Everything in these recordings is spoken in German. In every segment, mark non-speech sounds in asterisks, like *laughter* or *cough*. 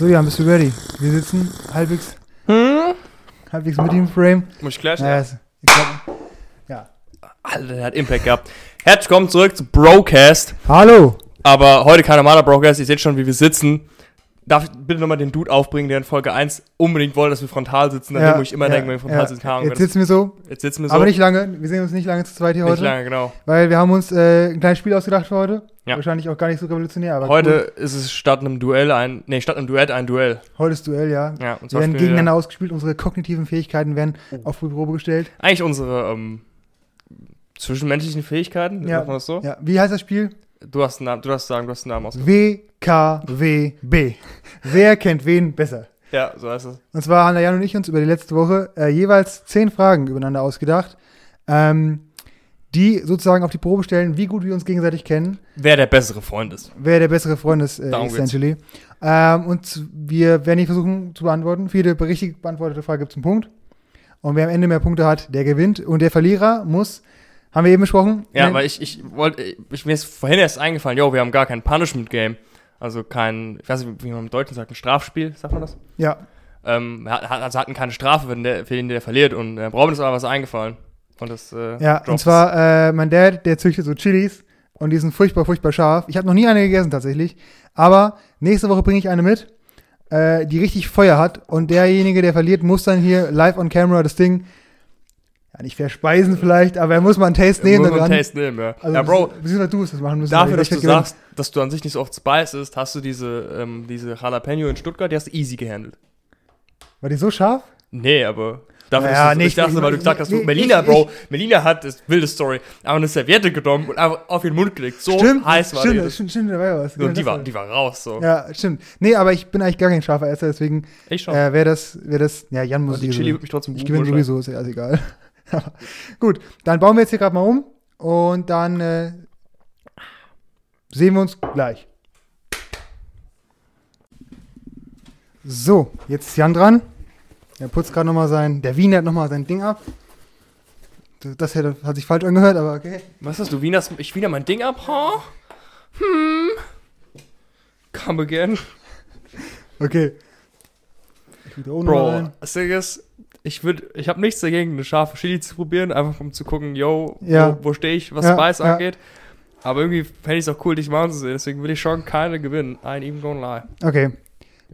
So, Jan, bist du ready? Wir sitzen halbwegs, Hm? halbwegs mit dem Frame. Muss ich gleich? Naja, ja. Alter, der hat Impact gehabt. Herzlich willkommen zurück zu Brocast. Hallo! Aber heute kein normaler Brocast. Ihr seht schon, wie wir sitzen. Darf ich bitte nochmal den Dude aufbringen, der in Folge 1 unbedingt wollte, dass wir frontal sitzen? Dann muss ich immer denken, wenn wir frontal sitzen, keine Ahnung, Jetzt sitzen wir so, Jetzt sitzen wir so. aber nicht lange. Wir sehen uns nicht lange zu zweit hier Nicht heute. lange, genau. Weil wir haben uns äh, ein kleines Spiel ausgedacht für heute. Ja. Wahrscheinlich auch gar nicht so revolutionär, aber Heute ist es statt einem Duell ein, nee, statt einem Duett ein Duell. cool. Heute ist Duell, ja. Ja, und Wir werden gegeneinander ausgespielt, unsere kognitiven Fähigkeiten werden Oh. auf die Probe gestellt. Eigentlich unsere ähm, zwischenmenschlichen Fähigkeiten, Ja. man das so? Ja, wie heißt das Spiel? Du hast einen Namen, du hast sagen, du hast einen Namen ausgesucht. WKWB. Wer kennt wen besser? Ja, so heißt es. Und zwar haben der Jan und ich uns über die letzte Woche äh, jeweils zehn Fragen übereinander ausgedacht, ähm, die sozusagen auf die Probe stellen, wie gut wir uns gegenseitig kennen, Wer der bessere Freund ist. wer der bessere Freund ist, äh, Darum essentially. Ähm, und wir werden die versuchen zu beantworten. Für jede richtig beantwortete Frage gibt es einen Punkt. Und wer am Ende mehr Punkte hat, der gewinnt. Und der Verlierer muss, haben wir eben besprochen, Ja, in- weil ich, ich wollte, ich, mir ist vorhin erst eingefallen, yo, wir haben gar kein Punishment-Game. Also kein, ich weiß nicht, wie man im Deutschen sagt, ein Strafspiel, sagt man das? ja, Ähm, also hatten keine Strafe wenn der, für den, der verliert. Und äh, Robin ist aber was eingefallen. Und das, äh, ja, und droppt zwar äh, mein Dad, der züchtet so Chilis und die sind furchtbar, furchtbar scharf. Ich habe noch nie eine gegessen tatsächlich, aber nächste Woche bringe ich eine mit, äh, die richtig Feuer hat und derjenige, der verliert, muss dann hier live on camera das Ding, ja nicht verspeisen vielleicht, aber er muss mal einen Taste es. nehmen Muss man daran. Taste nehmen, ja. Also, ja, Bro, beziehungsweise du musst das machen müssen. dafür, dass ich du hätte sagst, dass du an sich nicht so oft Spice isst, hast du diese, ähm, diese Jalapeno in Stuttgart, die hast du easy gehandelt. War die so scharf? Nee, aber dafür, Ja, du, nicht- ich dachte, ich- weil du gesagt hast, nee, du, Melina, ich- Bro, Melina hat, das wilde Story, aber eine Serviette genommen und einfach auf ihren Mund gelegt. So heiß war stimmt, die. stimmt, stimmt, da war ja was. Und die das war, die war raus, so. Ja, stimmt. Nee, aber ich bin eigentlich gar kein scharfer Esser, deswegen Ich schon. äh, wäre das, wäre das, ja, Jan muss Also die Chili wird mich trotzdem Ich gewinne sowieso, ist ja alles egal. *laughs* Gut, dann bauen wir jetzt hier gerade mal um und dann äh, sehen wir uns gleich. So, jetzt ist Jan dran. Er putzt gerade nochmal sein, der Wiener hat nochmal sein Ding ab. Das, das hätte, hat sich falsch angehört, aber okay. Was hast du, Wiener, ich Wiener mein Ding ab, ha? Hm. Come again. Okay. Ich wieder Bro, rein. Ich würde, ich habe nichts dagegen, eine scharfe Chili zu probieren, einfach um zu gucken, yo, Ja. wo, wo stehe ich, was Ja, Spice ja. angeht. Aber irgendwie fände ich es auch cool, dich mal zu sehen, deswegen will ich schon keine gewinnen. I even gonna lie. Okay,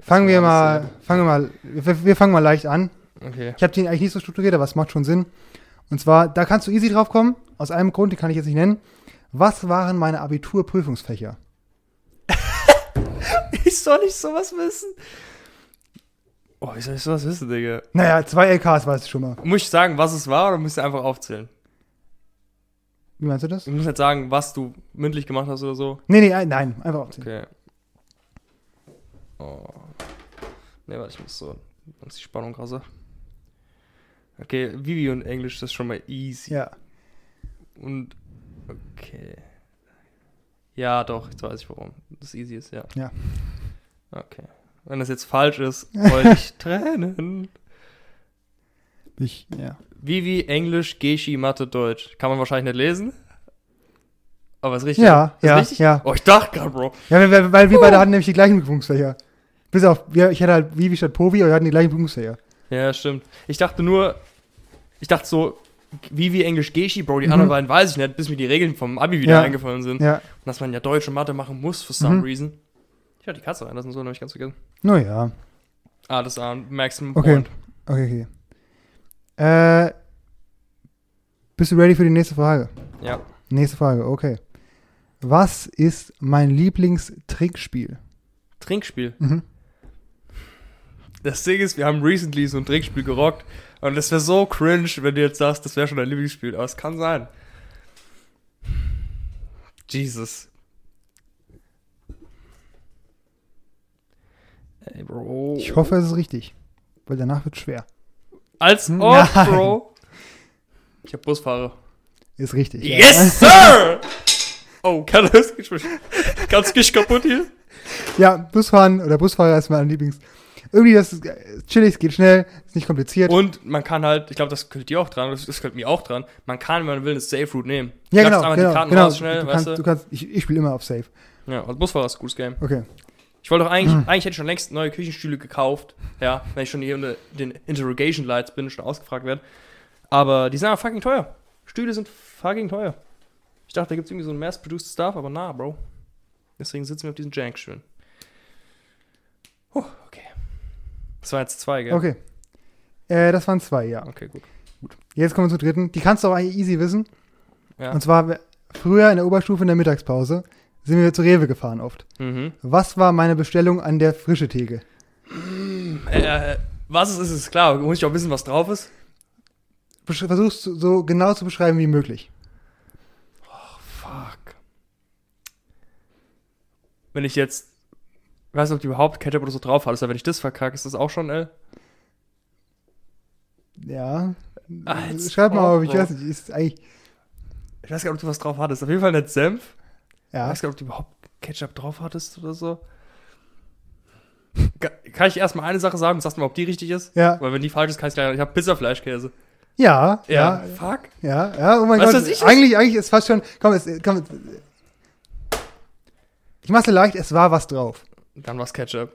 fangen wir mal, fangen wir mal, wir, wir fangen mal leicht an. Okay. Ich habe den eigentlich nicht so strukturiert, aber es macht schon Sinn. Und zwar, da kannst du easy drauf kommen, aus einem Grund, den kann ich jetzt nicht nennen. Was waren meine Abiturprüfungsfächer? *laughs* Ich soll nicht sowas wissen. Oh, wie soll ich sowas wissen, Digga? Naja, zwei LKs weißt du schon mal. Muss ich sagen, was es war, oder musst du einfach aufzählen? Wie meinst du das? Du musst nicht sagen, was du mündlich gemacht hast oder so. Nee, nee, ein- nein, einfach aufzählen. Okay. Oh. Ne, warte, ich muss so. Dann ist die Spannung krasser. Okay, Vivi und Englisch, das ist schon mal easy. Ja. Und. Okay. Ja, doch, jetzt weiß ich warum. Das easy ist, ja. Ja. Okay. Wenn das jetzt falsch ist, wollte ich Tränen. Ich, ja. Vivi, Englisch, Geschi, Mathe, Deutsch. Kann man wahrscheinlich nicht lesen. Aber ist richtig. Ja, ist ja, richtig? ja. Oh, ich dachte gerade, Bro. Ja, weil, weil, weil wir beide hatten nämlich die gleichen Prüfungsfächer. Bis auf, wir, ich hatte halt Vivi statt Povi, aber wir hatten die gleichen Prüfungsfächer. Ja, stimmt. Ich dachte nur, ich dachte so, Vivi, Englisch, Geschi, Bro, die Mhm. anderen beiden weiß ich nicht, bis mir die Regeln vom Abi wieder Ja. eingefallen sind. Ja. Und dass man ja Deutsch und Mathe machen muss, for some Mhm. reason. Ich hatte die Katze rein, das ist so, nämlich ganz vergessen. Naja. Ah, das war ein Maximum Okay. Point. Okay, okay. Äh, bist du ready für die nächste Frage? Ja. Nächste Frage, okay. Was ist mein Lieblingstrickspiel? Trinkspiel. Mhm. Das Ding ist, wir haben recently so ein Trinkspiel gerockt. Und das wäre so cringe, wenn du jetzt sagst, das wäre schon dein Lieblingsspiel. Aber es kann sein. Jesus. Ey, Bro. Ich hoffe, es ist richtig. Weil danach wird schwer. Als ob, nein. Bro. Ich hab Busfahrer. Ist richtig. ja. Yes, *laughs* sir! Oh, kann das Ganz dich kaputt hier? Ja, Busfahren oder Busfahrer ist mein Lieblings. Irgendwie das ist äh, chillig, es geht schnell, ist nicht kompliziert. Und man kann halt, ich glaube, das könnte dir auch dran, das, das könnte mir auch dran, man kann, wenn man will, eine Safe Route nehmen. ja, genau, genau, die Karten genau. raus schnell, du weißt kannst, du? du kannst, ich, ich spiele immer auf Safe. Ja, und Busfahrer ist ein gutes Game. Okay. Ich wollte doch eigentlich, eigentlich hätte ich schon längst neue Küchenstühle gekauft. Ja, wenn ich schon hier unter den Interrogation Lights bin, schon ausgefragt werde. Aber die sind aber fucking teuer. Stühle sind fucking teuer. Ich dachte, da gibt es irgendwie so ein mass-produced Stuff, aber na, Bro. Deswegen sitzen wir auf diesen Jankstühlen. Oh, okay. Das waren jetzt zwei, gell? Okay. Äh, das waren zwei, ja. Okay, gut. Jetzt kommen wir zur dritten. Die kannst du auch eigentlich easy wissen. Ja. Und zwar früher in der Oberstufe in der Mittagspause sind wir zu Rewe gefahren oft. Mhm. Was war meine Bestellung an der frische Theke? Äh, was es ist, ist klar. Muss ich auch wissen, was drauf ist? Versuch's so- genau zu beschreiben wie möglich. Fuck. Wenn ich jetzt. Ich weiß nicht, ob die überhaupt Ketchup oder so drauf hat. Also wenn ich das verkacke, ist das auch schon L. Ja. Als Schreib mal auf, ob, ich weiß nicht, ist eigentlich. Ich weiß gar nicht, ob du was drauf hattest. Auf jeden Fall nicht Senf. Ich Ja. weiß gar nicht, ob du überhaupt Ketchup drauf hattest oder so. Ka- Kann ich erstmal eine Sache sagen und sagst du mal, ob die richtig ist? Ja. Weil wenn die falsch ist, kann ich gleich. Ich habe Pizzafleischkäse. Ja, ja, Fuck. ja, ja, oh mein Weißt Gott. was ich- eigentlich, eigentlich ist fast schon. Komm, es, komm. Ich mach's dir leicht, es war was drauf. Dann war's Ketchup.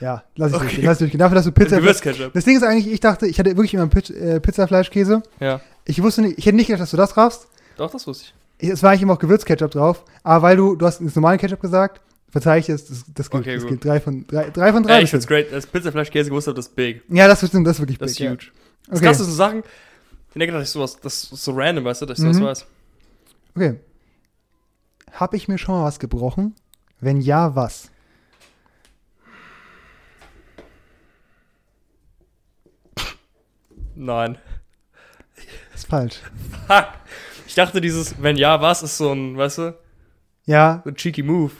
Ja, lass ich Okay. durchgehen. Lass ich durchgehen. Dafür, dass du Pizza. Gewürzketchup. Das Ding ist eigentlich, ich dachte, ich hatte wirklich immer Piz äh, Pizzafleischkäse. Ja. Ich wusste nicht, ich hätte nicht gedacht, dass du das raffst. Doch, das wusste ich. Es war eigentlich immer auch Gewürzketchup drauf. Aber weil du, du hast das normale Ketchup gesagt, verzeih ich es, das, das gilt. Okay, das gilt. Drei von drei, drei von drei. Ey, ich find's great. Das Pizzafleischkäse gewusst habe, das ist big. ja, das ist, das ist wirklich Das ist big, ja. huge. Das Okay. Krasse sind Sachen, ich denke, dass ich sowas, das ist so random, weißt du, dass ich sowas Mhm. weiß. Okay. Hab ich mir schon mal was gebrochen? Wenn ja, was? Nein. ist falsch. Fuck. Ich dachte, dieses, wenn ja, was, ist so ein, weißt du, Ja, so ein cheeky Move.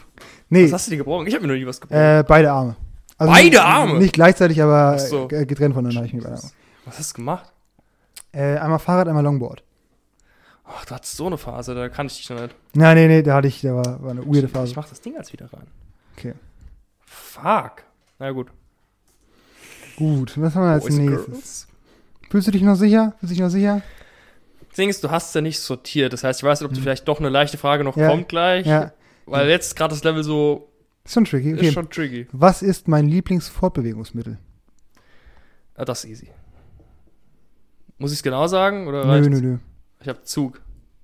nee, Was hast du dir gebrochen? Ich habe mir noch nie was gebrochen. äh, beide Arme. Also Beide Arme? Nicht gleichzeitig, aber so. äh, getrennt voneinander ich mir beide Arme. Was hast du gemacht? Äh, einmal Fahrrad, einmal Longboard. Ach, du hattest so eine Phase, da kann ich dich noch nicht. Nein, nee, nee, da hatte ich, da war, war eine weirde Ich Phase. mach das Ding als wieder rein. Okay. Fuck. Na gut. Gut, was haben wir als Boys, nächstes? Fühlst du dich noch sicher? Fühlst du dich noch sicher? Ding ist, du hast es ja nicht sortiert. Das heißt, ich weiß nicht, ob du vielleicht doch eine leichte Frage noch. Ja. kommt gleich. Ja, Weil jetzt gerade das Level so ist schon tricky. ist Okay. schon tricky. Was ist mein Lieblingsfortbewegungsmittel? Ah, das ist easy. Muss ich es genau sagen? Oder Nö, reicht's? nö, nö. Ich habe Zug.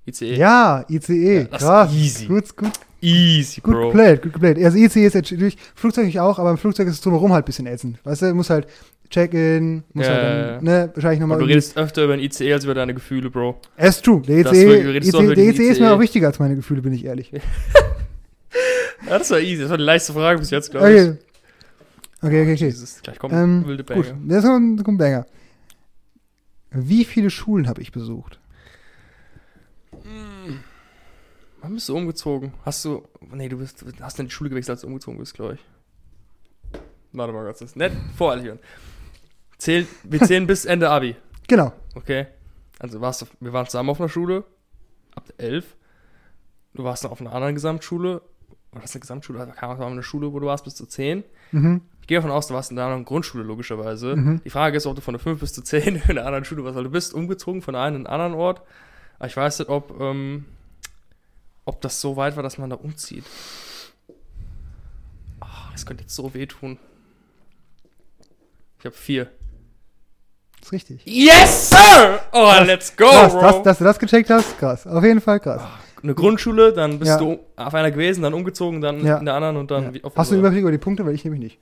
ICE. Ja, ICE. Ja, ist Krass. easy. Gut, gut, Easy, gut Bro. geplayt, gut geplayt. Also ICE ist natürlich, Flugzeug ich auch, aber im Flugzeug ist es drumherum halt ein bisschen ätzend. Weißt du, muss halt Check-in, muss Ja, halt dann, ja. ne, wahrscheinlich nochmal du redest öfter über den ICE als über deine Gefühle, Bro. Es ist true. Der ICE, wirklich, du ICE, der ICE ist mir auch wichtiger als meine Gefühle, bin ich ehrlich. *laughs* Ja, das war easy. Das war die leichteste Frage bis jetzt, glaube ich. Okay. Okay, okay, okay. Jesus, gleich kommt Ähm, wilde gut, Banger. das kommt, das kommt Banger. Wie viele Schulen habe ich besucht? Wann bist du umgezogen? Hast du. Nee, du bist, hast in die Schule gewechselt, als du umgezogen bist, glaube ich. Warte mal kurz. Das ist nett voreilig hören. Zähl, wir zählen bis Ende Abi. Genau. Okay. Also warst du, wir waren zusammen auf einer Schule. Ab 11. Du warst noch auf einer anderen Gesamtschule. Oder das ist eine Gesamtschule? Also keine Ahnung, war eine Schule, wo du warst bis zu 10. Mhm. Ich gehe davon aus, du warst in einer anderen Grundschule, logischerweise. Mhm. Die Frage ist, ob du von der 5 bis zu 10 *laughs* in einer anderen Schule warst, weil du bist umgezogen von einem in einen anderen Ort. Aber ich weiß nicht, ob, ähm, ob das so weit war, dass man da umzieht. Ah, das könnte jetzt so wehtun. Ich habe vier. Ist richtig. Yes, Sir! Oh, Krass. let's go, krass, Bro! dass, dass du das gecheckt hast, krass. Auf jeden Fall krass. Eine Grundschule, dann bist Ja. du auf einer gewesen, dann umgezogen, dann Ja. in der anderen und dann Ja. auf Hast du einen Überblick über die Punkte? Weil ich nämlich nicht.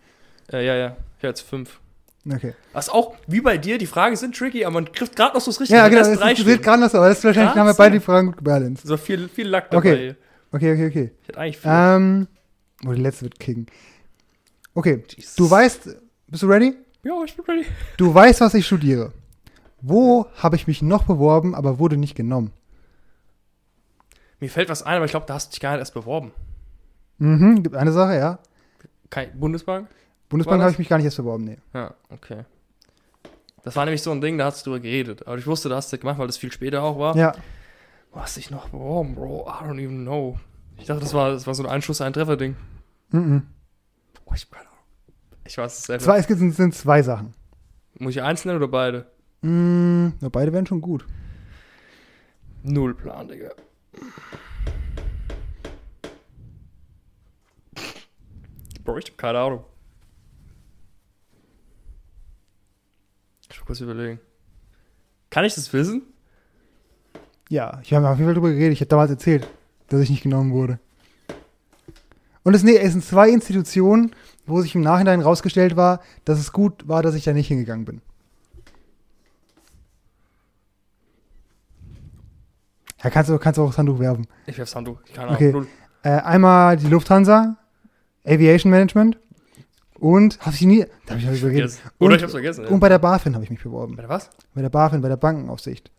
äh, Ja, ja. Ich habe jetzt fünf. Okay. Was auch, wie bei dir, die Fragen sind tricky, aber man trifft gerade noch so das Richtige. Ja, genau. Das wird gerade noch so, aber das ist wahrscheinlich, haben wir beide ja. die Fragen gut gebalanced. So viel, viel Lack dabei. Okay. Okay, okay, okay. Ich hätte eigentlich viel. Ähm, oh, die letzte wird kicken. Okay, Jesus. du weißt, bist du ready? Ja, ich bin ready. Du weißt, was ich studiere. Wo habe ich mich noch beworben, aber wurde nicht genommen? Mir fällt was ein, aber ich glaube, da hast du dich gar nicht erst beworben. Mhm, gibt eine Sache, ja. Kein Bundesbank? Bundesbank das? habe ich mich gar nicht erst beworben, nee. Ja, okay. Das war nämlich so ein Ding, da hast du drüber geredet. Aber ich wusste, da hast du gemacht, weil das viel später auch war. Ja, Wo hast du dich noch beworben, Bro? I don't even know. Ich dachte, das war, das war so ein Einschuss, ein Treffer-Ding. mhm. Oh, ich hab keine. Ich weiß es selber. Zwei, es sind, sind zwei Sachen. Muss ich eins nennen oder beide? Mm, na, beide wären schon gut. Null Plan, Digga. Bro, ich hab keine Ahnung. Ich muss kurz überlegen. Kann ich das wissen? Ja, ich habe auf jeden Fall drüber geredet. Ich habe damals erzählt, dass ich nicht genommen wurde. Und es, nee, es sind zwei Institutionen, wo sich im Nachhinein rausgestellt war, dass es gut war, dass ich da nicht hingegangen bin. Ja, kannst du, kannst auch das Handtuch werfen. Ich werf's Handtuch. Keine Ahnung. Okay. Äh, einmal die Lufthansa, Aviation Management und habe ich nie, da habe ich noch übergeredet. Vergessen. Oder Und- ich hab's vergessen. Ja. Und bei der BaFin habe ich mich beworben. Bei der was? Bei der BaFin, bei der Bankenaufsicht.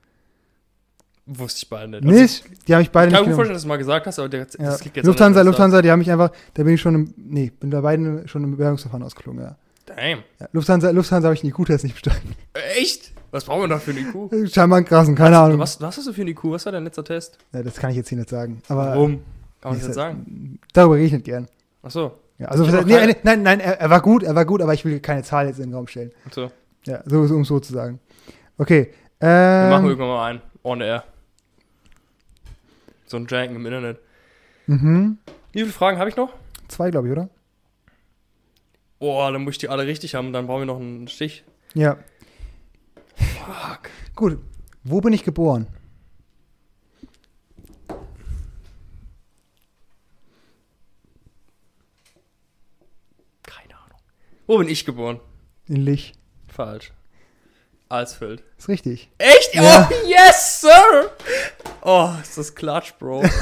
Wusste ich beide nicht. Also, Nicht? Die habe ich beide Ich nicht kann mir vorstellen, dass du mal gesagt hast, aber der, das Ja. klingt jetzt Lufthansa, Lufthansa, die haben mich einfach, da bin ich schon im, nee, bin bei beiden schon im Bewerbungsverfahren ausgeflogen, ja. das- Damn. ja Lufthansa, Lufthansa habe ich den IQ-Test nicht bestanden. Echt? Was brauchen wir da für einen IQ? *laughs* Scheinbar einen krassen, keine Ahnung. Was, was hast du für einen IQ? Was war dein letzter Test? Ja, das kann ich jetzt hier nicht sagen. Aber Warum? Kann man das jetzt sagen? darüber rede ich nicht gern. Achso. Ja, also, Ich nee, nee, nein, nein, er, er war gut, er war gut, aber ich will keine Zahl jetzt in den Raum stellen. Achso. Ja, so, so um so zu sagen. Okay. Wir Ähm, machen irgendwann mal einen. On air. So ein Janken im Internet. mhm. Wie viele Fragen habe ich noch? Zwei, glaube ich, oder? Oh, dann muss ich die alle richtig haben. Dann brauchen wir noch einen Stich. Ja. Fuck. Gut. Wo bin ich geboren? Keine Ahnung. Wo bin ich geboren? In Lich. Falsch. Alsfeld. Ist richtig. Echt? Ja. Oh, yes, sir! Oh, ist das Klatsch, Bro. *laughs*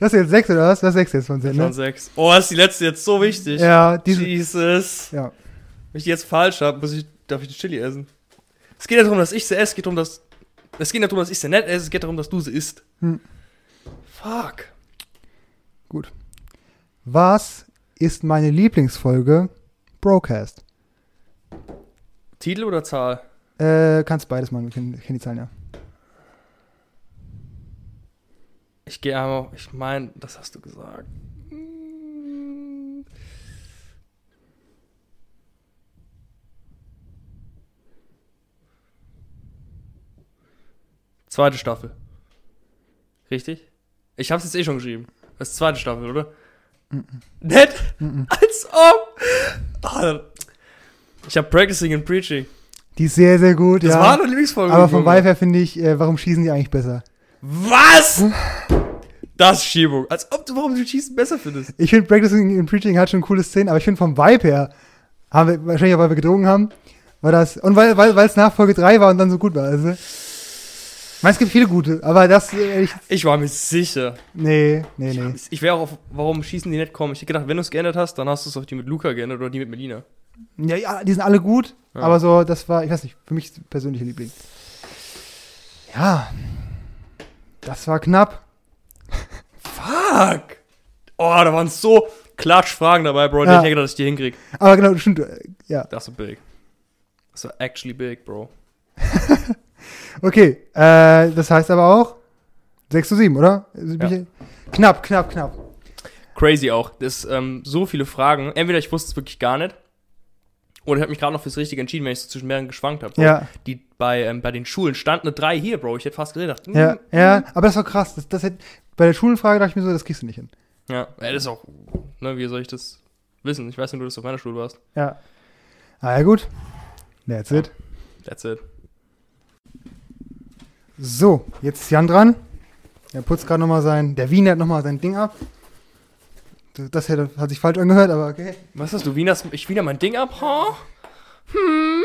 Das ist jetzt sechs oder was? Das ist sechs jetzt von zehn, Schon ne? sechs. Oh, ist die letzte jetzt so wichtig. Ja, diese. Jesus. Ja. Wenn ich die jetzt falsch habe, muss ich, darf ich den Chili essen. Es geht nicht darum, dass ich sie esse, es geht darum, dass. Es geht nicht darum, dass ich sie nicht esse, es geht darum, dass du sie isst. Hm. Fuck. Gut. Was ist meine Lieblingsfolge? Broadcast. Titel oder Zahl? Äh, kannst beides machen, ich kenne kenn die Zahlen ja. Ich gehe einmal. Ich meine, das hast du gesagt. Hm. Zweite Staffel. Richtig? Ich hab's jetzt eh schon geschrieben. Das ist zweite Staffel, oder? Nett? Mhm. Als ob! Oh, ich hab Practicing and Preaching. Die ist sehr, sehr gut, Das ja. war eine Lieblingsfolge. Aber vom Junge. Vibe her finde ich, äh, warum schießen die eigentlich besser? Was? Das ist Schiebung. Als ob du, warum du Schießen besser findest. Ich finde, Practicing and Preaching hat schon coole Szenen, aber ich finde vom Vibe her, haben wir, wahrscheinlich auch, weil wir gedrungen haben, war das, und weil weil weil, es nach Folge 3 war und dann so gut war, also. Ich meine, es gibt viele gute, aber das, äh, ich, Ich war mir sicher. nee, nee, nee. Ich wäre auch auf, warum schießen die nicht kommen. Ich hätte gedacht, wenn du es geändert hast, dann hast du es auf die mit Luca geändert oder die mit Melina. Ja, ja, die sind alle gut, Ja. aber so, das war, ich weiß nicht, für mich persönliche Liebling. Ja, das war knapp. Fuck! Oh, da waren so Klatschfragen dabei, Bro. Die Ja. ich nicht gedacht, dass ich die hinkrieg. Aber genau, stimmt, äh, ja. Das war big. Das war actually big, Bro. *laughs* Okay, äh, das heißt aber auch 6 zu 7, oder? Also, Ja. Knapp, knapp, knapp. Crazy auch. Das ähm, so viele Fragen. Entweder ich wusste es wirklich gar nicht. Oder ich habe mich gerade noch fürs Richtige entschieden, wenn ich so zwischen mehreren geschwankt habe. Ja, Die bei, ähm, bei den Schulen stand eine 3 hier, Bro. Ich hätte fast gedacht. hm, ja, ja, aber das war krass. Das, das hätte, bei der Schulenfrage dachte ich mir so, das kriegst du nicht hin. Ja, ja, das ist auch. Ne, wie soll ich das wissen? Ich weiß nicht, du das auf meiner Schule warst. Ja. Ah, ja, gut. That's it. That's it. So, jetzt ist Jan dran. Er putzt gerade nochmal sein, der Wiener hat nochmal sein Ding ab. Das, das hätte, hat sich falsch angehört, aber okay. Was hast du? Wiener's, ich Wiener mein Ding ab? Ha? Hm.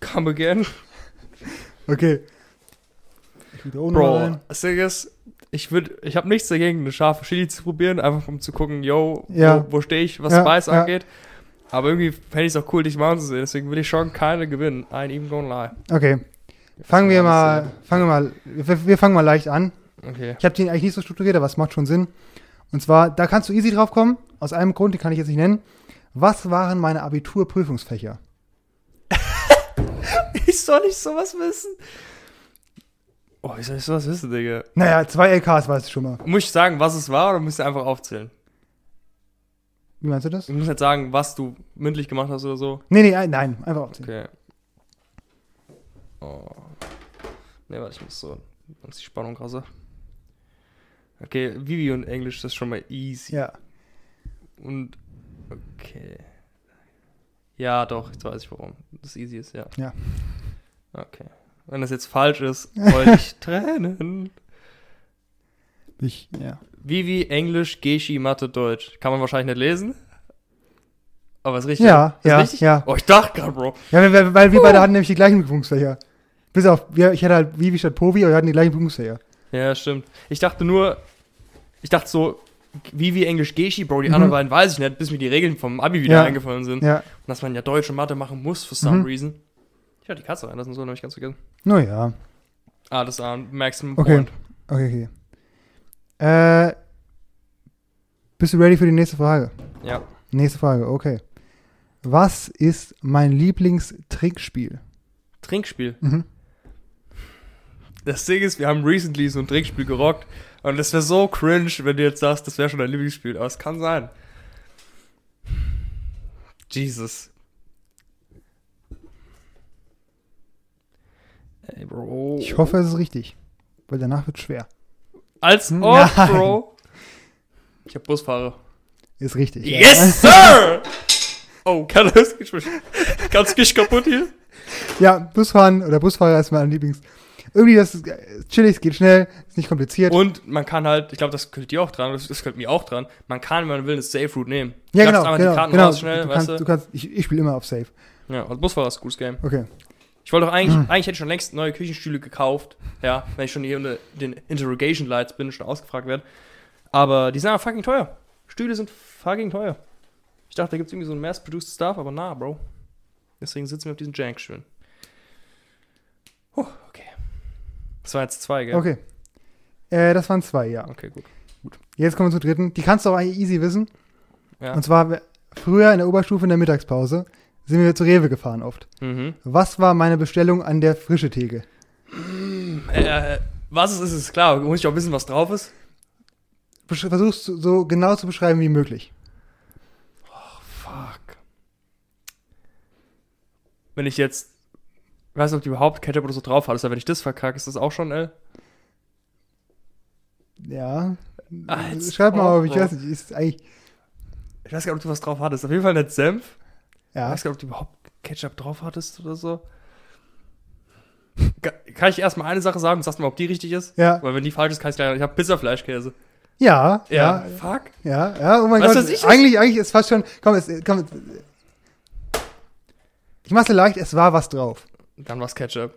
Come again. Okay. Ich wieder ohne Bro, das Ding ist, ich würde, ich habe nichts dagegen, eine scharfe Chili zu probieren, einfach um zu gucken, yo, Ja. wo, wo stehe ich, was Ja, Spice ja. angeht. Aber irgendwie fände ich es auch cool, dich mal zu sehen, deswegen will ich schon keine gewinnen. I ain't even gonna lie. Okay. Fangen wir mal, fangen wir mal, wir, wir fangen mal leicht an. Okay. Ich habe den eigentlich nicht so strukturiert, aber es macht schon Sinn. Und zwar, da kannst du easy drauf kommen, aus einem Grund, den kann ich jetzt nicht nennen. Was waren meine Abiturprüfungsfächer? *laughs* Ich soll nicht sowas wissen. Oh, wie soll ich sowas wissen, Digga? Naja, zwei LKs weißt du schon mal. Muss ich sagen, was es war, oder musst du einfach aufzählen? Wie meinst du das? Ich muss nicht sagen, was du mündlich gemacht hast oder so. Nee, nee, ein- nein, einfach aufzählen. Okay. Oh. Ne, warte, ich muss so. Ist die Spannung krasser. Okay, Vivi und Englisch, das ist schon mal easy. Ja. Und Okay. Ja, doch, jetzt weiß ich warum. Das easy ist, ja. Ja. Okay. Wenn das jetzt falsch ist, wollte ich *laughs* Tränen. Ich, ja. Vivi, Englisch, Geschi, Mathe, Deutsch. Kann man wahrscheinlich nicht lesen. Aber ist richtig. Ja, ist ja, richtig? ja. Oh, ich dachte gerade, Bro. Ja, weil, weil, weil wir beide hatten nämlich die gleichen Prüfungsfächer. Bis auf, wir, ich hatte halt Vivi statt Povi, aber wir hatten die gleichen Prüfungsfächer. Ja, stimmt. Ich dachte nur, ich dachte so, Vivi, Englisch, Geschi, Bro, die Mhm. anderen beiden weiß ich nicht, bis mir die Regeln vom Abi wieder Ja. eingefallen sind. Ja. Und dass man ja Deutsch und Mathe machen muss, for some Mhm. reason. Ich hatte die Katze rein, das ist so, habe ich ganz vergessen. Naja. Ah, das war ein Maximum Okay. Point. Okay, okay. Äh, bist du ready für die nächste Frage? Ja. Nächste Frage, okay. Was ist mein Lieblingstrickspiel? Trinkspiel. Mhm. Das Ding ist, wir haben recently so ein Trinkspiel gerockt und das wäre so cringe, wenn du jetzt sagst, das wäre schon dein Lieblingsspiel, aber es kann sein. Jesus. Ey, Bro. Ich hoffe, es ist richtig. Weil danach wird schwer. Als Hm, ob, nein. Bro. Ich hab Busfahrer. Ist richtig. ja. Yes, Sir! *laughs* Oh, kann das Ganz dich kaputt hier? Ja, Busfahren oder Busfahrer ist mein Lieblings. Irgendwie, das ist äh, chillig, es geht schnell, ist nicht kompliziert. Und man kann halt, ich glaube, das könnte dir auch dran, das, das könnte mir auch dran, man kann, wenn man will, eine Safe Route nehmen. ja, genau, einfach genau, genau. schnell, du kannst, du? kannst, ich, ich spiele immer auf Safe. Ja, als Busfahrer ist ein gutes Game. Okay. Ich wollte doch eigentlich, Hm. eigentlich hätte ich schon längst neue Küchenstühle gekauft, ja, wenn ich schon hier unter den Interrogation Lights bin und schon ausgefragt werde. Aber die sind aber fucking teuer. Stühle sind fucking teuer. Ich dachte, da gibt es irgendwie so ein mass-produced Stuff, aber na, Bro. Deswegen sitzen wir auf diesen Jankstühlen. Huh, okay. Das war jetzt zwei, gell? Okay. Äh, das waren zwei, ja. Okay, gut. Jetzt kommen wir zur dritten. Die kannst du auch eigentlich easy wissen. Ja. Und zwar, früher in der Oberstufe in der Mittagspause sind wir zu Rewe gefahren oft. Mhm. Was war meine Bestellung an der frische Theke? Äh, was es ist, ist klar. Muss ich auch wissen, was drauf ist? Versuch's so- genau zu beschreiben wie möglich. Fuck. Wenn ich jetzt, ich weiß nicht, ob die überhaupt Ketchup oder so drauf hat, aber wenn ich das verkacke, ist das auch schon L? Ja. Als Schreib mal auf, ich ob, weiß nicht, ist eigentlich, Ich weiß gar nicht, ob du was drauf hattest. Auf jeden Fall nicht Senf. Ich ja. weiß gar nicht, ob du überhaupt Ketchup drauf hattest oder so. Ka- Kann ich erstmal eine Sache sagen und sagst mal, ob die richtig ist? Ja, Weil wenn die falsch ist, kann ich gleich, ich habe Pizzafleischkäse. ja, ja, Fuck. ja, ja, oh mein Weißt du, Gott. was ich- eigentlich, eigentlich ist fast schon, komm, es, komm, ich mach's dir leicht, es war was drauf. Dann war's Ketchup.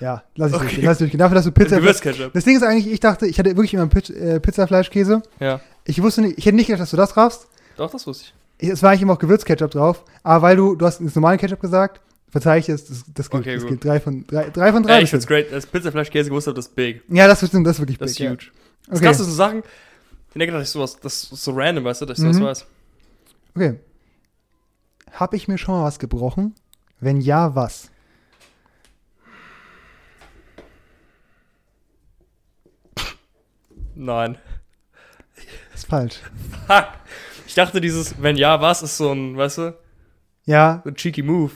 Ja, lass ich Okay. durchgehen, lass ich durchgehen. Dafür, dass du Pizza, Gewürzketchup. das Ding ist eigentlich, ich dachte, ich hatte wirklich immer Piz, äh, Pizzafleischkäse. Ja. Ich wusste nicht, ich hätte nicht gedacht, dass du das raffst. Doch, das wusste ich. Es war eigentlich immer auch Gewürzketchup drauf, aber weil du, du hast das normalen Ketchup gesagt, verzeih ich es, das, das Okay, das gilt. Drei von drei, drei von drei. Ey, ich find's great. Als Pizzafleischkäse gewusst habe, das ist big. ja, das ist, das ist wirklich Das ist big, huge. Ja. Das Okay. kannst du so Sachen. Ich denke, dass ich sowas, das ist so random, weißt du, dass ich Mhm. sowas weiß. okay. Hab ich mir schon mal was gebrochen? Wenn ja, was? Nein. Ist falsch. Fuck. Ich dachte, dieses, wenn ja, was, ist so ein, weißt du, Ja, so ein cheeky Move.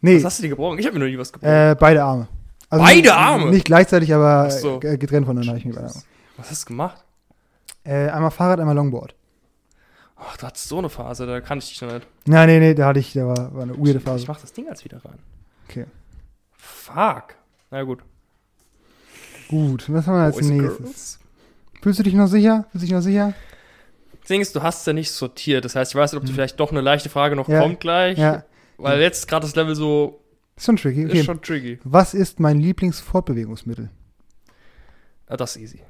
nee, Was hast du dir gebrochen? Ich habe mir noch nie was gebrochen. äh, beide Arme. Also Beide nicht, Arme? Nicht gleichzeitig, aber so. äh, getrennt voneinander. hab Ich mir beide Arme. was hast du gemacht? Äh, einmal Fahrrad, einmal Longboard. Ach, du hattest so eine Phase, da kann ich dich noch nicht. Nein, nee, nee, da hatte ich, da war, war eine weirde Ich Phase. mach das Ding als wieder rein. Okay. Fuck. Na gut. Gut, was haben wir als Boys nächstes? Fühlst du dich noch sicher? Fühlst du dich noch sicher? Das Ding ist, du hast es ja nicht sortiert. Das heißt, ich weiß nicht, ob du vielleicht doch eine leichte Frage noch Mhm. Ja. kommt gleich. Ja, Weil jetzt gerade das Level so ist schon tricky. Okay. ist schon tricky. Was ist mein Lieblingsfortbewegungsmittel? Ah, das ist easy.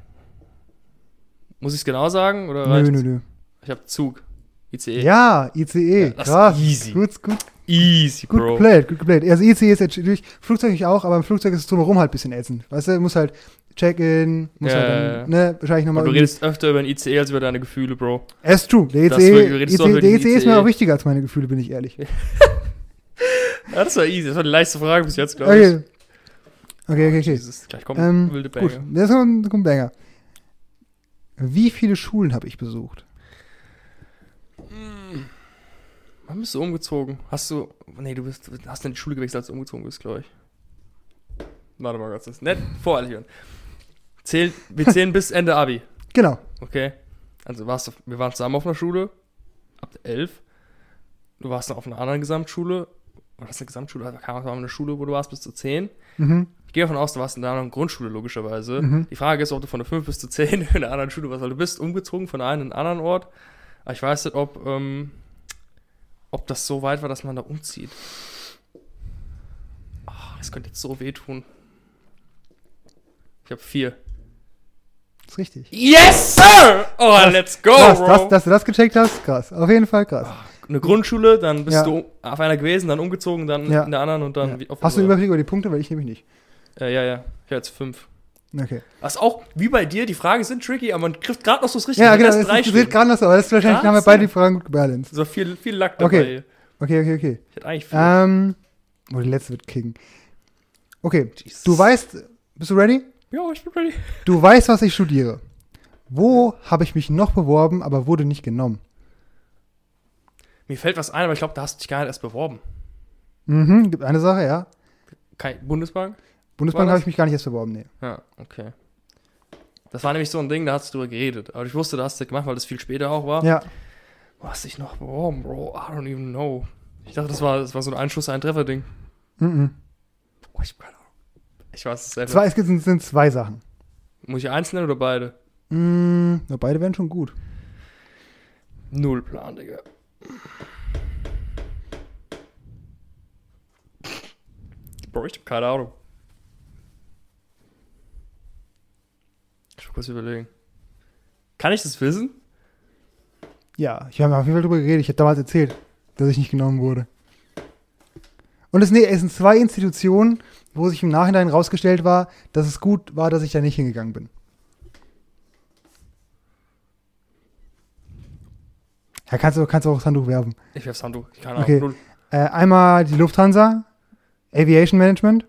Muss ich es genau sagen? Oder Nö, nö, nö. Ich habe Zug. ICE. Ja, ICE. Ja, Krass. easy. Gut, gut, Easy, gut Bro. geplayt, gut geplayt. Also ICE ist natürlich, Flugzeug ich auch, aber im Flugzeug ist es drumherum halt ein bisschen ätzend. Weißt du, muss halt Check-in, muss Ja, halt dann, ja. ne, wahrscheinlich nochmal. du redest öfter über ein ICE als über deine Gefühle, Bro. Es ist true. Der Das ICE, wirklich, du ICE, der den ICE ist mir ICE. auch wichtiger als meine Gefühle, bin ich ehrlich. *laughs* Ja, das war easy. Das war die leichteste Frage bis jetzt, glaube ich. Okay. Okay, okay, okay. Jesus, gleich kommt Ähm, wilde gut, Banger. das ist ein, ein Banger. Wie viele Schulen habe ich besucht? Wann bist du umgezogen? Hast du. Nee, du bist, hast dann die Schule gewechselt, als du umgezogen bist, glaube ich. Warte mal ganz, das ist nett voreilig hören. Zählen, wir zählen bis Ende Abi. *laughs* Genau. Okay. Also warst du, wir waren zusammen auf einer Schule. ab 11. Du warst dann auf einer anderen Gesamtschule. Oder das eine Gesamtschule? Also, war eine Schule, wo du warst bis zu 10. Mhm. Ich gehe davon aus, du warst in einer anderen Grundschule, logischerweise. Mhm. Die Frage ist, ob du von der 5 bis zu 10 *laughs* in einer anderen Schule warst, weil du bist umgezogen von einem in einen anderen Ort. Aber ich weiß nicht, ob, ähm, ob das so weit war, dass man da umzieht. Ah, das könnte jetzt so wehtun. Ich habe vier. Ist richtig. Yes, Sir! Oh, Krass. let's go, krass, bro. dass, dass du das gecheckt hast, krass. Auf jeden Fall krass. Eine Grundschule, dann bist Ja. du auf einer gewesen, dann umgezogen, dann Ja. in der anderen und dann Ja. auf Hast du einen Überblick über die Punkte? Weil ich nämlich nicht. Ja, ja, ja. Ich habe jetzt fünf. Okay. Was auch, wie bei dir, die Fragen sind tricky, aber man trifft gerade noch so das Richtige. Ja, genau. Das ist gerade noch so, aber das ist wahrscheinlich haben wir beide die Fragen gut gebalanced. So viel, viel Lack dabei. Okay. Okay, okay, okay. Ich hätte eigentlich viel. Ähm, oh, die letzte wird kicken. Okay, Jesus. du weißt, bist du ready? Ja, ich bin ready. Du weißt, was ich studiere. Wo habe ich mich noch beworben, aber wurde nicht genommen? Mir fällt was ein, aber ich glaube, da hast du dich gar nicht erst beworben. Mhm, gibt eine Sache, ja. Kein Bundesbank? Bundesbank habe ich mich gar nicht erst beworben, nee. Ja, okay. Das war nämlich so ein Ding, da hast du drüber geredet. Aber ich wusste, da hast du das gemacht, weil das viel später auch war. Ja, Wo hast du dich noch beworben, Bro? I don't even know. Ich dachte, das war, das war so ein Einschuss, ein Treffer-Ding. mhm. Oh, ich, Ahnung. Ich weiß es selber. Zwei, es gibt, sind, sind zwei Sachen. Muss ich eins nennen oder beide? Mm, na, beide wären schon gut. Null Plan, Digga. Bro, ich hab keine Ahnung. Ich muss kurz überlegen. Kann ich das wissen? Ja, ich habe auf jeden Fall drüber geredet. Ich habe damals erzählt, dass ich nicht genommen wurde. Und es, nee, es sind zwei Institutionen, wo sich im Nachhinein rausgestellt war, dass es gut war, dass ich da nicht hingegangen bin. Ja, kannst du, kannst auch das Handtuch werfen. Ich werf's Handtuch. Keine Ahnung. Okay. Äh, einmal die Lufthansa, Aviation Management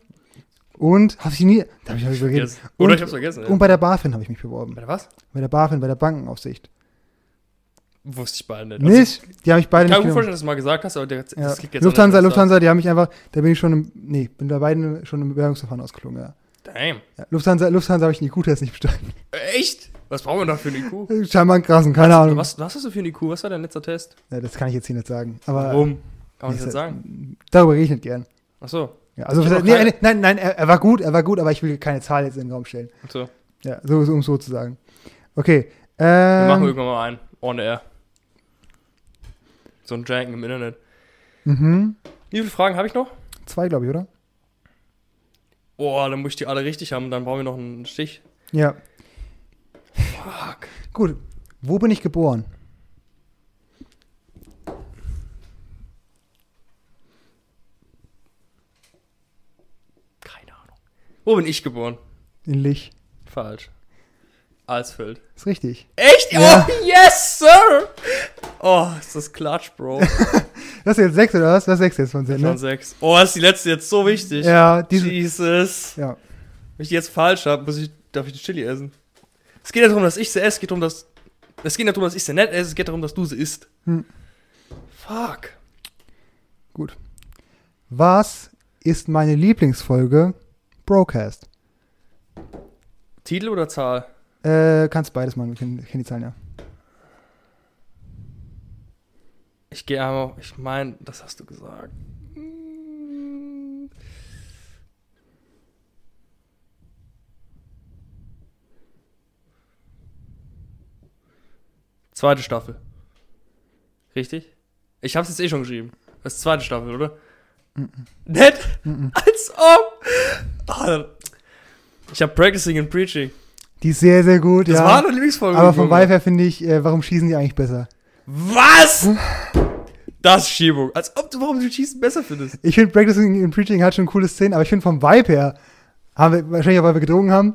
und habe ich nie, da habe ich drüber geredet. Vergessen. Oder Und- ich hab's vergessen. Ja. Und bei der BaFin habe ich mich beworben. Bei der was? Bei der BaFin, bei der Bankenaufsicht. Wusste ich beide nicht. Also, Nicht? Die habe ich beide Ich kann nicht mir genommen. vorstellen, dass du mal gesagt hast, aber der, das Ja. klingt jetzt Lufthansa, Lufthansa, die haben mich einfach, da bin ich schon im, nee, bin bei beiden schon im Bewerbungsverfahren ausgeflogen, ja. Damn. ja Lufthansa, Lufthansa habe ich den IQ-Test nicht bestanden. Echt? Was brauchen wir noch für einen IQ? *laughs* Scheinbar einen krassen, keine Ahnung. Was, was hast du für einen IQ? Was war dein letzter Test? Ja, das kann ich jetzt hier nicht sagen. Aber Warum? Kann man das jetzt sagen? darüber rede ich nicht gern. Ach so. Ja, also, Ich nee, nee, nein, nein, er, er war gut, er war gut, aber ich will keine Zahl jetzt in den Raum stellen. Ach so. Ja, so, um so zu sagen. Okay. Wir Ähm, machen irgendwann mal einen. On air. So ein Janken im Internet. mhm. Wie viele Fragen habe ich noch? Zwei, glaube ich, oder? Boah, dann muss ich die alle richtig haben. Dann brauchen wir noch einen Stich. Ja. Fuck. Gut. Wo bin ich geboren? Keine Ahnung. Wo bin ich geboren? In Lich. Falsch. Alsfeld. Ist richtig. Echt? Ja. Oh, yes, sir! Oh, ist das Klatsch, Bro. *laughs* Das ist jetzt sechs, oder was? Das ist sechs jetzt von zehn, Schon ne? sechs. Oh, ist die letzte jetzt so wichtig. Ja, diese. Jesus. Ja. Wenn ich die jetzt falsch habe, muss ich, darf ich die Chili essen. Es geht nicht darum, dass ich sie esse, es geht darum, dass. Es geht nicht darum, dass ich sie nicht esse, es geht darum, dass du sie isst. Hm. Fuck. Gut. Was ist meine Lieblingsfolge? Broadcast. Titel oder Zahl? Äh, kannst beides machen, ich kenne kenn die Zahlen ja. Ich gehe aber, ich meine, das hast du gesagt. Zweite Staffel. Richtig? Ich hab's jetzt eh schon geschrieben. Das ist zweite Staffel, oder? Nett? Mhm. Als ob! Oh, ich hab Practicing and Preaching. Die ist sehr, sehr gut, Das ja. war eine Lieblingsfolge. Aber vom. Vibe her finde ich, äh, warum schießen die eigentlich besser? Was? Das ist Schiebung. Als ob du, warum du Schießen besser findest. Ich finde, Practicing and Preaching hat schon coole Szenen, aber ich finde vom Vibe her, haben wir, wahrscheinlich auch, weil wir gedrungen haben,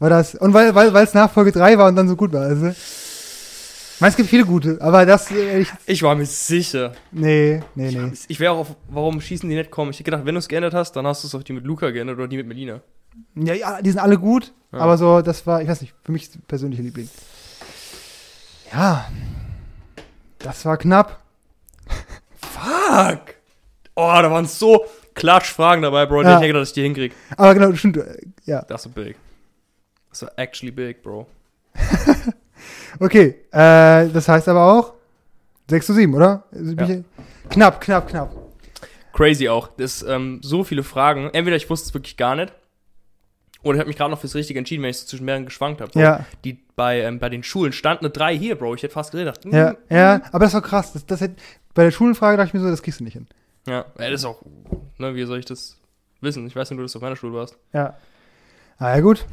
war das, und weil, weil, weil es nach Folge 3 war und dann so gut war, also. Ich meine, es gibt viele gute, aber das, äh, ich, Ich war mir sicher. nee, nee, nee. Ich wäre auch auf, warum schießen die nicht kommen. Ich hätte gedacht, wenn du es geändert hast, dann hast du es auf die mit Luca geändert oder die mit Melina. Ja, ja, die sind alle gut, Ja. aber so, das war, ich weiß nicht, für mich persönlicher Liebling. Ja. Das war knapp. *laughs* Fuck! Oh, da waren so Klatschfragen dabei, Bro. Ja. Ich hätte gedacht, dass ich die hinkrieg. Aber genau, stimmt, äh, ja. Das war big. Das war actually big, Bro. *laughs* Okay, äh, das heißt aber auch, 6 zu 7, oder? Also Ja. Knapp, knapp, knapp. Crazy auch. Das ähm, so viele Fragen. Entweder ich wusste es wirklich gar nicht. Oder ich habe mich gerade noch fürs Richtige entschieden, wenn ich so zwischen mehreren geschwankt habe. Ja, Die bei, ähm, bei den Schulen stand eine 3 hier, Bro. Ich hätte fast gedacht. mm, ja, mm. ja. Aber das war krass. Das, das hätte, bei der Schulenfrage dachte ich mir so, das kriegst du nicht hin. Ja, ja, das ist auch. Ne, wie soll ich das wissen? Ich weiß nicht, du das auf meiner Schule warst. Ja. Ah, ja, gut.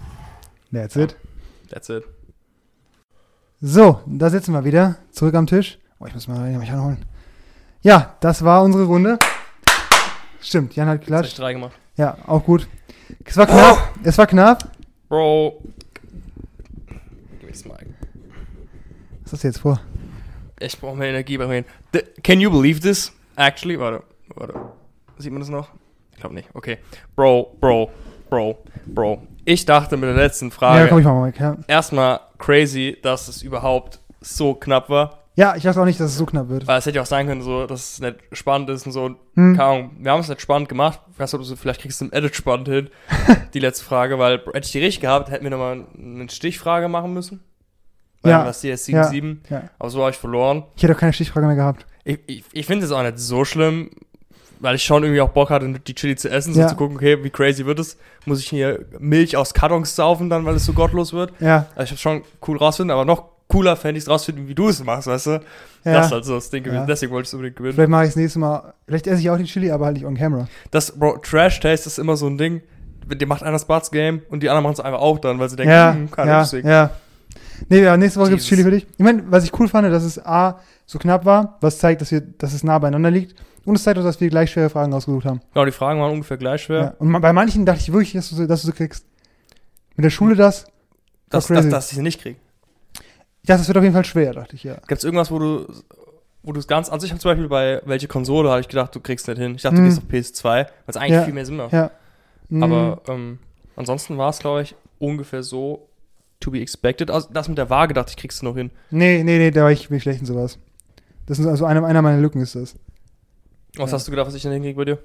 That's it. That's it. So, da sitzen wir wieder. Zurück am Tisch. Oh, ich muss mal mich anholen. Ja, das war unsere Runde. Stimmt, Jan hat Jetzt hab ich geklatscht. drei gemacht. Ja, auch gut. Es war knapp. Es war knapp. Bro. Gib mir das mal. Was hast du jetzt vor? Ich brauche mehr Energie beim Reden. The, can you believe this? Actually, warte, warte. Sieht man das noch? Ich glaube nicht. Okay. Bro, Bro, Bro, Bro. Ich dachte mit der letzten Frage Ja, komm ich mal weg. Ja. erstmal crazy, dass es überhaupt so knapp war. Ja, ich dachte auch nicht, dass es so knapp wird. Weil es hätte ja auch sein können, so, dass es nicht spannend ist und so. Hm. Keine Ahnung. Wir haben es nicht spannend gemacht. Ich weiß nicht, ob du vielleicht kriegst du im Edit spannend hin. *laughs* die letzte Frage, weil hätte ich die richtig gehabt, hätten wir nochmal eine Stichfrage machen müssen. Weil Ja. das hier ist Ja. 7-7. Ja. Aber so habe ich verloren. Ich hätte auch keine Stichfrage mehr gehabt. Ich, ich, ich finde es auch nicht so schlimm, weil ich schon irgendwie auch Bock hatte, die Chili zu essen, so Ja. zu gucken, okay, wie crazy wird es? Muss ich hier Milch aus Kartons saufen dann, weil es so gottlos wird? Ja, Also ich habe schon cool rausfinden, aber noch cooler fände ich es rausfinden, wie du es machst, weißt du? ja. Das ist halt so das Ding Ja. gewesen. Deswegen wollte ich es unbedingt gewinnen. Vielleicht mache ich das nächste Mal. Vielleicht esse ich auch die Chili, aber halt nicht on camera. Das, Bro, Trash-Taste ist immer so ein Ding, die macht einer Spots Game und die anderen machen es einfach auch dann, weil sie denken, ja, hm, keine ja, lustig. ja. Nee, ja, nächste Woche gibt es. Chili für dich. Ich meine, was ich cool fand, dass es A, so knapp war, was zeigt, dass, wir, dass es nah beieinander liegt. Und es zeigt auch, dass wir gleich schwere Fragen ausgesucht haben. Genau, die Fragen waren ungefähr gleich schwer. Ja. Und bei manchen dachte ich wirklich, dass du, sie- dass du sie kriegst. Mit der Schule das. Dass, crazy. dass, dass ich sie nicht kriege. Ich dachte, das wird auf jeden Fall schwer, dachte ich, ja. Gibt es irgendwas, wo du wo du es ganz an sich zum Beispiel bei welche Konsole habe ich gedacht, du kriegst nicht hin. Ich dachte, Mhm. du gehst auf PS2, weil es eigentlich Ja. viel mehr Sinn macht. Ja. Mm, Aber ähm, ansonsten war es, glaube ich, ungefähr so to be expected. Also das mit der Waage dachte ich, kriegst du noch hin. Nee, nee, nee, da war ich bin ich schlecht in sowas. Das ist also eine, einer meiner Lücken ist das. Was Ja. hast du gedacht, was ich denn hinkriege bei dir?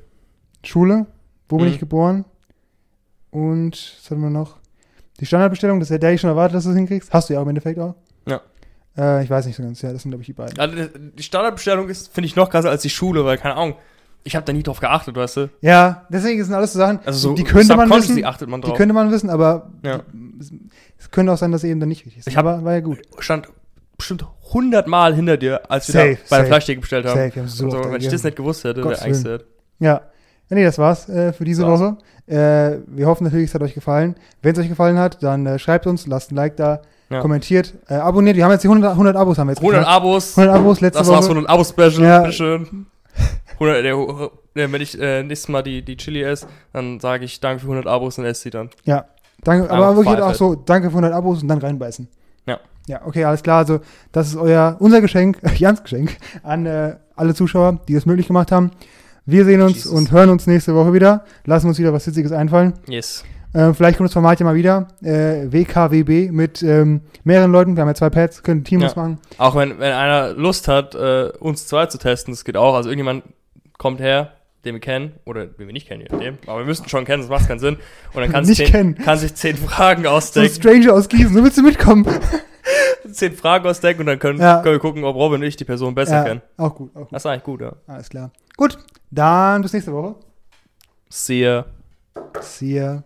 Schule, wo bin Mhm. ich geboren? Und was hatten wir noch? Die Standardbestellung, das hätte ich schon erwartet, dass du es hinkriegst. Hast du ja auch im Endeffekt auch. Ja. Äh, ich weiß nicht so ganz, ja, das sind, glaube ich, die beiden. Also, die Standardbestellung ist, finde ich, noch krasser als die Schule, weil, keine Ahnung, ich habe da nie drauf geachtet, weißt du? Ja, deswegen sind alles so Sachen, Also so die könnte man wissen, man die könnte man wissen, aber Ja. es, es könnte auch sein, dass eben dann nicht richtig sind. Ich hab- aber war ja gut. stand bestimmt 100 Mal hinter dir, als wir Safe, da bei der. Fleischtheke bestellt haben. Safe, wir haben so so, wenn ich das nicht gewusst hätte, wäre Willen. sad. Ja. nee, das war's äh, für diese. Woche. Äh, wir hoffen natürlich, es hat euch gefallen. Wenn es euch gefallen hat, dann äh, schreibt uns, lasst ein Like da, Ja. kommentiert, äh, abonniert. Wir haben jetzt die 100, 100 Abos haben wir jetzt 100 geknackt. Abos. 100 Abos letzte Das Woche. war's von einem Abo-Special. Ja. Bitteschön. 100, der, der, wenn ich äh, nächstes Mal die, die Chili esse, dann sage ich danke für 100 Abos und esse sie dann. Ja, danke, Aber aber wirklich auch so, danke für 100 Abos und dann reinbeißen. Ja. Ja, okay, alles klar. Also, das ist euer, unser Geschenk, *laughs* Jans Geschenk an äh, alle Zuschauer, die das möglich gemacht haben. Wir sehen uns Jesus. und hören uns nächste Woche wieder. Lassen uns wieder was Witziges einfallen. Yes. Äh, vielleicht kommt das Format ja mal wieder. Äh, WKWB mit ähm, mehreren Leuten. Wir haben ja zwei Pads, können Teams Ja. machen. Auch wenn, wenn einer Lust hat, äh, uns zwei zu testen, das geht auch. Also irgendjemand kommt her, den wir kennen, oder den wir nicht kennen, je nachdem. Aber wir müssten schon kennen, sonst macht keinen Sinn. Und dann *laughs* kann, Nicht sich zehn, kann sich zehn Fragen So ein ausdenken. Stranger aus Gießen, du willst du mitkommen? *laughs* zehn Fragen ausdenken und dann können, Ja. können wir gucken, ob Robin und ich die Person besser ja, kennen. auch gut, auch gut. Das ist eigentlich gut, ja. Alles klar. Gut, dann bis nächste Woche. Sehe. See ya.